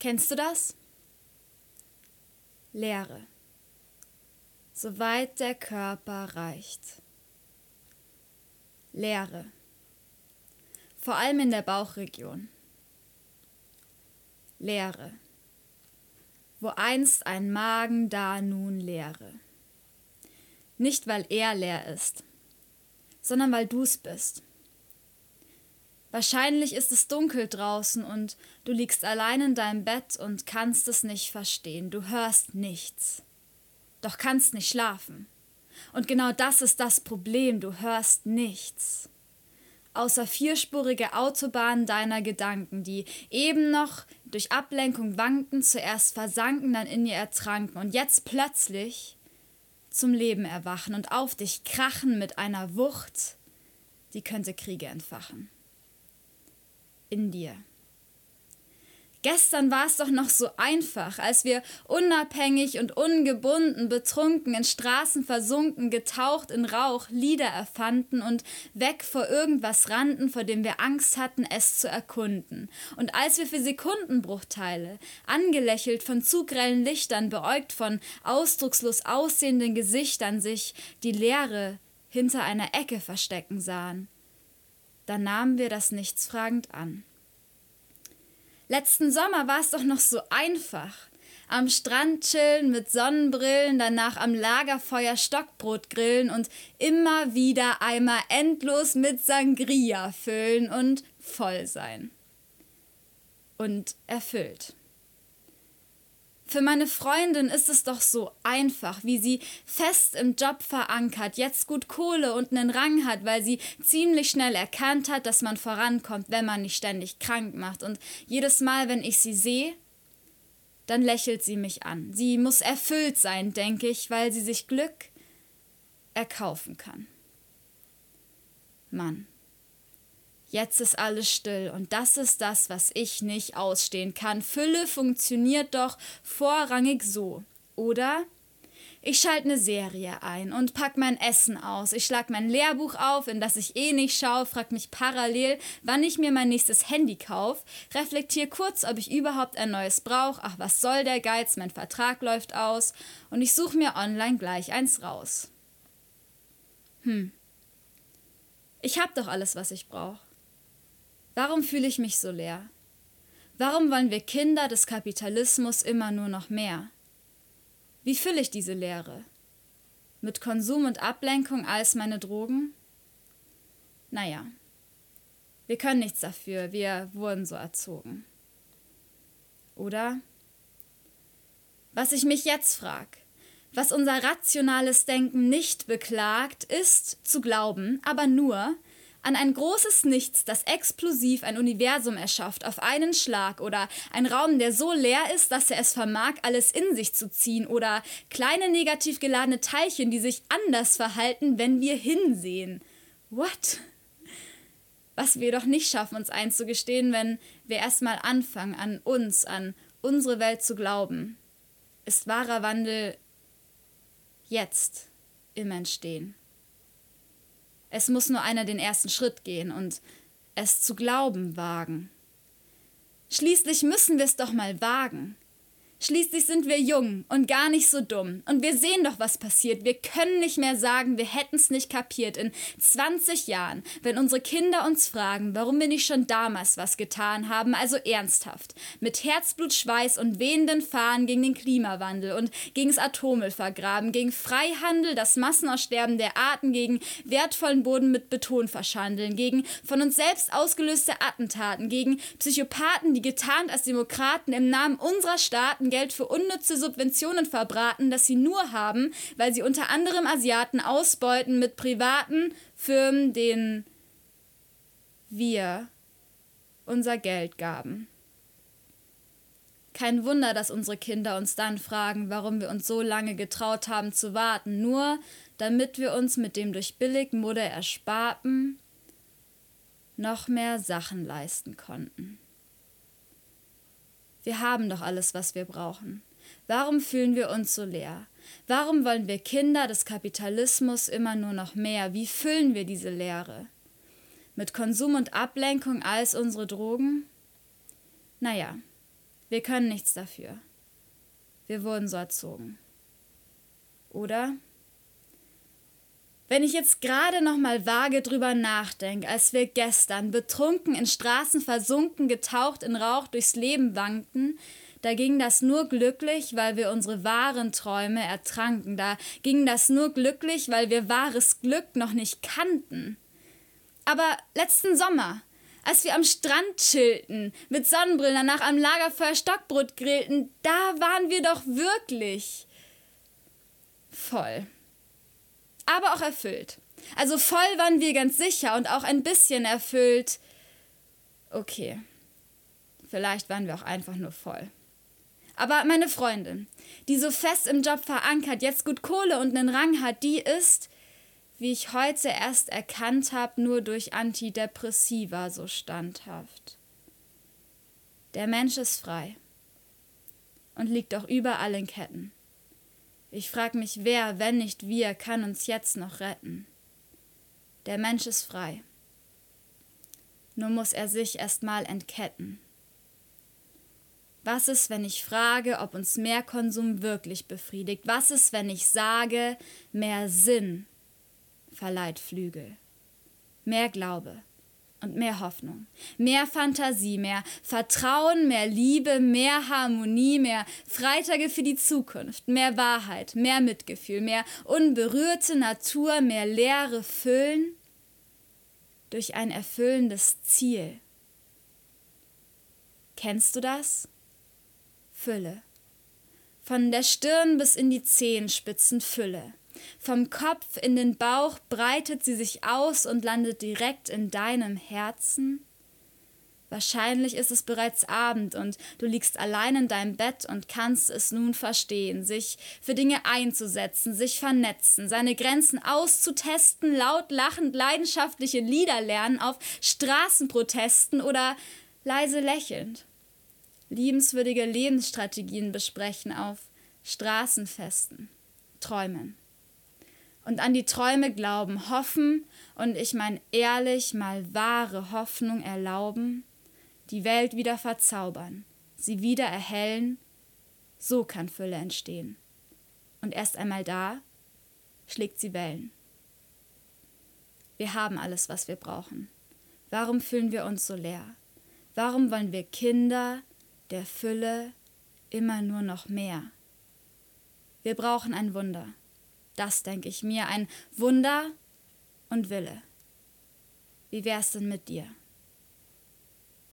Kennst du das? Leere. Soweit der Körper reicht. Leere. Vor allem in der Bauchregion. Leere. Wo einst ein Magen, da nun Leere. Nicht weil er leer ist, sondern weil du's bist. Wahrscheinlich ist es dunkel draußen und du liegst allein in deinem Bett und kannst es nicht verstehen. Du hörst nichts, doch kannst nicht schlafen. Und genau das ist das Problem, du hörst nichts. Außer vierspurige Autobahnen deiner Gedanken, die eben noch durch Ablenkung wankten, zuerst versanken, dann in ihr ertranken und jetzt plötzlich zum Leben erwachen und auf dich krachen mit einer Wucht, die könnte Kriege entfachen in dir. Gestern war es doch noch so einfach, als wir unabhängig und ungebunden, betrunken, in Straßen versunken, getaucht in Rauch, Lieder erfanden und weg vor irgendwas rannten, vor dem wir Angst hatten, es zu erkunden. Und als wir für Sekundenbruchteile, angelächelt von zu grellen Lichtern, beäugt von ausdruckslos aussehenden Gesichtern, sich die Leere hinter einer Ecke verstecken sahen, dann nahmen wir das nichtsfragend an. Letzten Sommer war es doch noch so einfach. Am Strand chillen mit Sonnenbrillen, danach am Lagerfeuer Stockbrot grillen und immer wieder Eimer endlos mit Sangria füllen und voll sein. Und erfüllt. Für meine Freundin ist es doch so einfach, wie sie fest im Job verankert, jetzt gut Kohle und einen Rang hat, weil sie ziemlich schnell erkannt hat, dass man vorankommt, wenn man nicht ständig krank macht. Und jedes Mal, wenn ich sie sehe, dann lächelt sie mich an. Sie muss erfüllt sein, denke ich, weil sie sich Glück erkaufen kann. Mann. Jetzt ist alles still und das ist das, was ich nicht ausstehen kann. Fülle funktioniert doch vorrangig so, oder? Ich schalte eine Serie ein und pack mein Essen aus. Ich schlag mein Lehrbuch auf, in das ich eh nicht schaue, frag mich parallel, wann ich mir mein nächstes Handy kauf, reflektiere kurz, ob ich überhaupt ein neues brauche. Ach, was soll der Geiz? Mein Vertrag läuft aus und ich suche mir online gleich eins raus. Hm. Ich hab doch alles, was ich brauche. Warum fühle ich mich so leer? Warum wollen wir Kinder des Kapitalismus immer nur noch mehr? Wie fülle ich diese Leere? Mit Konsum und Ablenkung als meine Drogen? Naja, wir können nichts dafür, wir wurden so erzogen. Oder? Was ich mich jetzt frag, was unser rationales Denken nicht beklagt, ist zu glauben, aber nur, an ein großes Nichts, das explosiv ein Universum erschafft, auf einen Schlag oder ein Raum, der so leer ist, dass er es vermag, alles in sich zu ziehen oder kleine negativ geladene Teilchen, die sich anders verhalten, wenn wir hinsehen. What? Was wir doch nicht schaffen, uns einzugestehen, wenn wir erstmal anfangen, an uns, an unsere Welt zu glauben, ist wahrer Wandel jetzt im Entstehen. Es muss nur einer den ersten Schritt gehen und es zu glauben wagen. Schließlich müssen wir es doch mal wagen. Schließlich sind wir jung und gar nicht so dumm. Und wir sehen doch, was passiert. Wir können nicht mehr sagen, wir hätten es nicht kapiert. In 20 Jahren, wenn unsere Kinder uns fragen, warum wir nicht schon damals was getan haben, also ernsthaft, mit Herzblut, Schweiß und wehenden Fahnen gegen den Klimawandel und gegen das Atommüll vergraben, gegen Freihandel, das Massenaussterben der Arten, gegen wertvollen Boden mit Beton verschandeln, gegen von uns selbst ausgelöste Attentaten, gegen Psychopathen, die getarnt als Demokraten im Namen unserer Staaten Geld für unnütze Subventionen verbraten, das sie nur haben, weil sie unter anderem Asiaten ausbeuten mit privaten Firmen, denen wir unser Geld gaben. Kein Wunder, dass unsere Kinder uns dann fragen, warum wir uns so lange getraut haben zu warten, nur damit wir uns mit dem durch Billigmodder ersparten noch mehr Sachen leisten konnten. Wir haben doch alles, was wir brauchen. Warum fühlen wir uns so leer? Warum wollen wir Kinder des Kapitalismus immer nur noch mehr? Wie füllen wir diese Leere? Mit Konsum und Ablenkung als unsere Drogen? Naja, Wir können nichts dafür. Wir wurden so erzogen. Oder? Wenn ich jetzt gerade noch mal vage drüber nachdenke, als wir gestern betrunken in Straßen versunken, getaucht in Rauch durchs Leben wankten, da ging das nur glücklich, weil wir unsere wahren Träume ertranken. Da ging das nur glücklich, weil wir wahres Glück noch nicht kannten. Aber letzten Sommer, als wir am Strand chillten, mit Sonnenbrillen danach am Lagerfeuer Stockbrot grillten, da waren wir doch wirklich voll. Aber auch erfüllt. Also voll waren wir ganz sicher und auch ein bisschen erfüllt. Okay, vielleicht waren wir auch einfach nur voll. Aber meine Freundin, die so fest im Job verankert, jetzt gut Kohle und einen Rang hat, die ist, wie ich heute erst erkannt habe, nur durch Antidepressiva so standhaft. Der Mensch ist frei und liegt auch überall in Ketten. Ich frag mich, wer, wenn nicht wir, kann uns jetzt noch retten? Der Mensch ist frei. Nur muss er sich erst mal entketten. Was ist, wenn ich frage, ob uns mehr Konsum wirklich befriedigt? Was ist, wenn ich sage, mehr Sinn verleiht Flügel? Mehr Glaube und mehr Hoffnung, mehr Fantasie, mehr Vertrauen, mehr Liebe, mehr Harmonie, mehr Freitage für die Zukunft, mehr Wahrheit, mehr Mitgefühl, mehr unberührte Natur, mehr leere Füllen durch ein erfüllendes Ziel. Kennst du das? Fülle. Von der Stirn bis in die Zehenspitzen Fülle. Vom Kopf in den Bauch breitet sie sich aus und landet direkt in deinem Herzen. Wahrscheinlich ist es bereits Abend und du liegst allein in deinem Bett und kannst es nun verstehen, sich für Dinge einzusetzen, sich vernetzen, seine Grenzen auszutesten, laut lachend leidenschaftliche Lieder lernen auf Straßenprotesten oder leise lächelnd liebenswürdige Lebensstrategien besprechen auf Straßenfesten, träumen. Und an die Träume glauben, hoffen und ich mein ehrlich mal wahre Hoffnung erlauben, die Welt wieder verzaubern, sie wieder erhellen, so kann Fülle entstehen. Und erst einmal da schlägt sie Wellen. Wir haben alles, was wir brauchen. Warum fühlen wir uns so leer? Warum wollen wir Kinder, der Fülle immer nur noch mehr. Wir brauchen ein Wunder. Das denke ich mir, ein Wunder und Wille. Wie wär's denn mit dir?